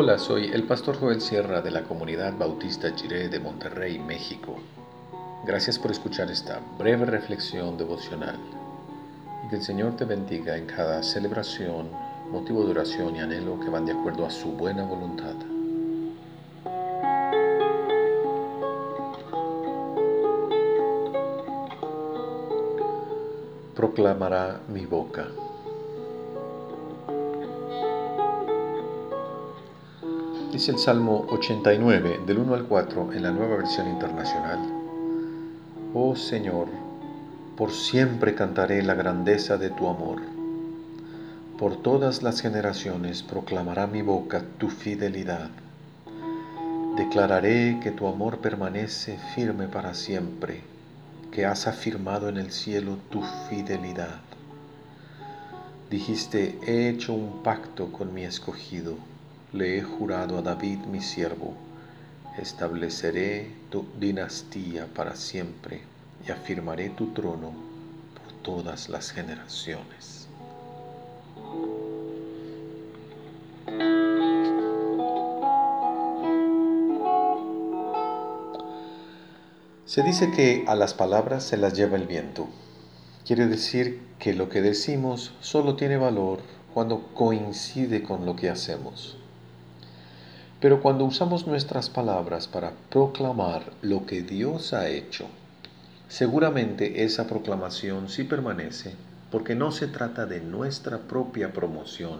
Hola, soy el pastor Joel Sierra de la comunidad bautista Chiré de Monterrey, México. Gracias por escuchar esta breve reflexión devocional y que el Señor te bendiga en cada celebración, motivo de oración y anhelo que van de acuerdo a su buena voluntad. Proclamará mi boca. Dice el Salmo 89, del 1 al 4, en la nueva versión internacional. Oh Señor, por siempre cantaré la grandeza de tu amor. Por todas las generaciones proclamará mi boca tu fidelidad. Declararé que tu amor permanece firme para siempre, que has afirmado en el cielo tu fidelidad. Dijiste, he hecho un pacto con mi escogido le he jurado a David mi siervo, estableceré tu dinastía para siempre y afirmaré tu trono por todas las generaciones. Se dice que a las palabras se las lleva el viento. Quiere decir que lo que decimos solo tiene valor cuando coincide con lo que hacemos. Pero cuando usamos nuestras palabras para proclamar lo que Dios ha hecho, seguramente esa proclamación sí permanece porque no se trata de nuestra propia promoción,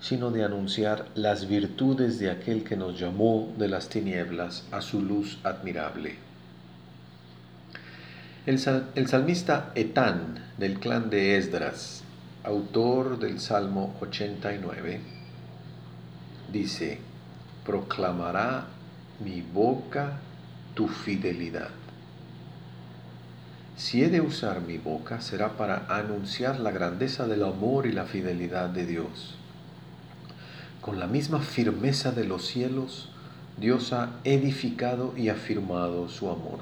sino de anunciar las virtudes de aquel que nos llamó de las tinieblas a su luz admirable. El, salmista Etán del clan de Esdras, autor del Salmo 89, dice, proclamará mi boca tu fidelidad. Si he de usar mi boca será para anunciar la grandeza del amor y la fidelidad de Dios. Con la misma firmeza de los cielos, Dios ha edificado y afirmado su amor.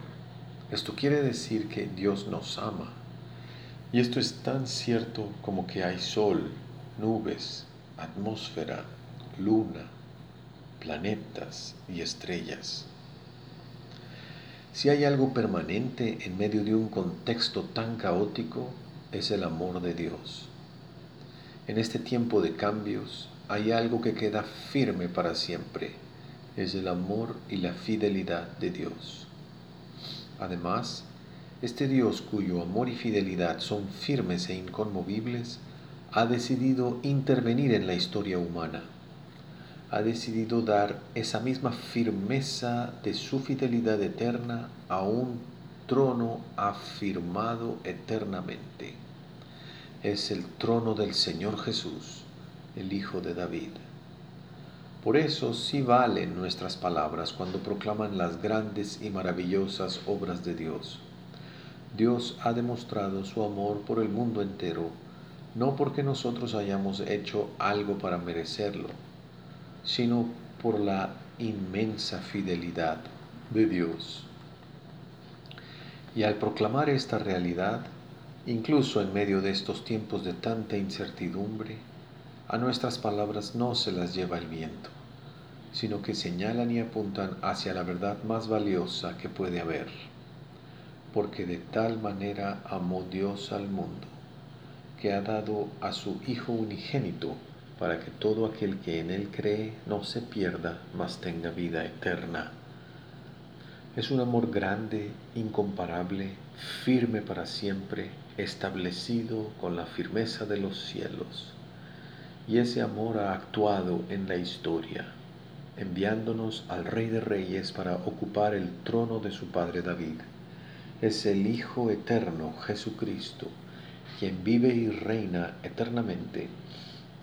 Esto quiere decir que Dios nos ama. Y esto es tan cierto como que hay sol, nubes, atmósfera, luna, planetas y estrellas. Si hay algo permanente en medio de un contexto tan caótico, es el amor de Dios. En este tiempo de cambios hay algo que queda firme para siempre, es el amor y la fidelidad de Dios. Además, este Dios cuyo amor y fidelidad son firmes e inconmovibles, ha decidido intervenir en la historia humana ha decidido dar esa misma firmeza de su fidelidad eterna a un trono afirmado eternamente. Es el trono del Señor Jesús, el Hijo de David. Por eso sí valen nuestras palabras cuando proclaman las grandes y maravillosas obras de Dios. Dios ha demostrado su amor por el mundo entero, no porque nosotros hayamos hecho algo para merecerlo, sino por la inmensa fidelidad de Dios. Y al proclamar esta realidad, incluso en medio de estos tiempos de tanta incertidumbre, a nuestras palabras no se las lleva el viento, sino que señalan y apuntan hacia la verdad más valiosa que puede haber, porque de tal manera amó Dios al mundo, que ha dado a su Hijo unigénito, para que todo aquel que en Él cree no se pierda, mas tenga vida eterna. Es un amor grande, incomparable, firme para siempre, establecido con la firmeza de los cielos. Y ese amor ha actuado en la historia, enviándonos al Rey de Reyes para ocupar el trono de su Padre David. Es el Hijo eterno, Jesucristo, quien vive y reina eternamente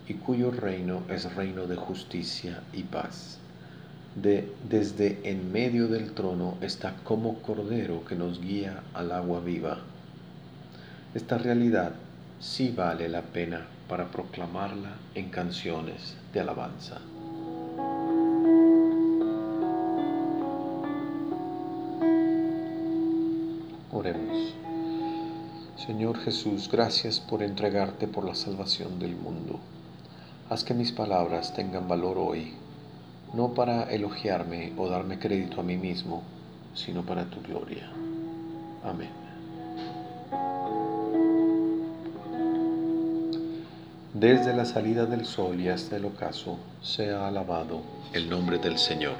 y cuyo reino es reino de justicia y paz. De, desde en medio del trono está como cordero que nos guía al agua viva. Esta realidad sí vale la pena para proclamarla en canciones de alabanza. Oremos. Señor Jesús, gracias por entregarte por la salvación del mundo. Haz que mis palabras tengan valor hoy no para elogiarme o darme crédito a mí mismo, sino para tu gloria. Amén. Desde la salida del sol y hasta el ocaso, sea alabado el nombre del Señor.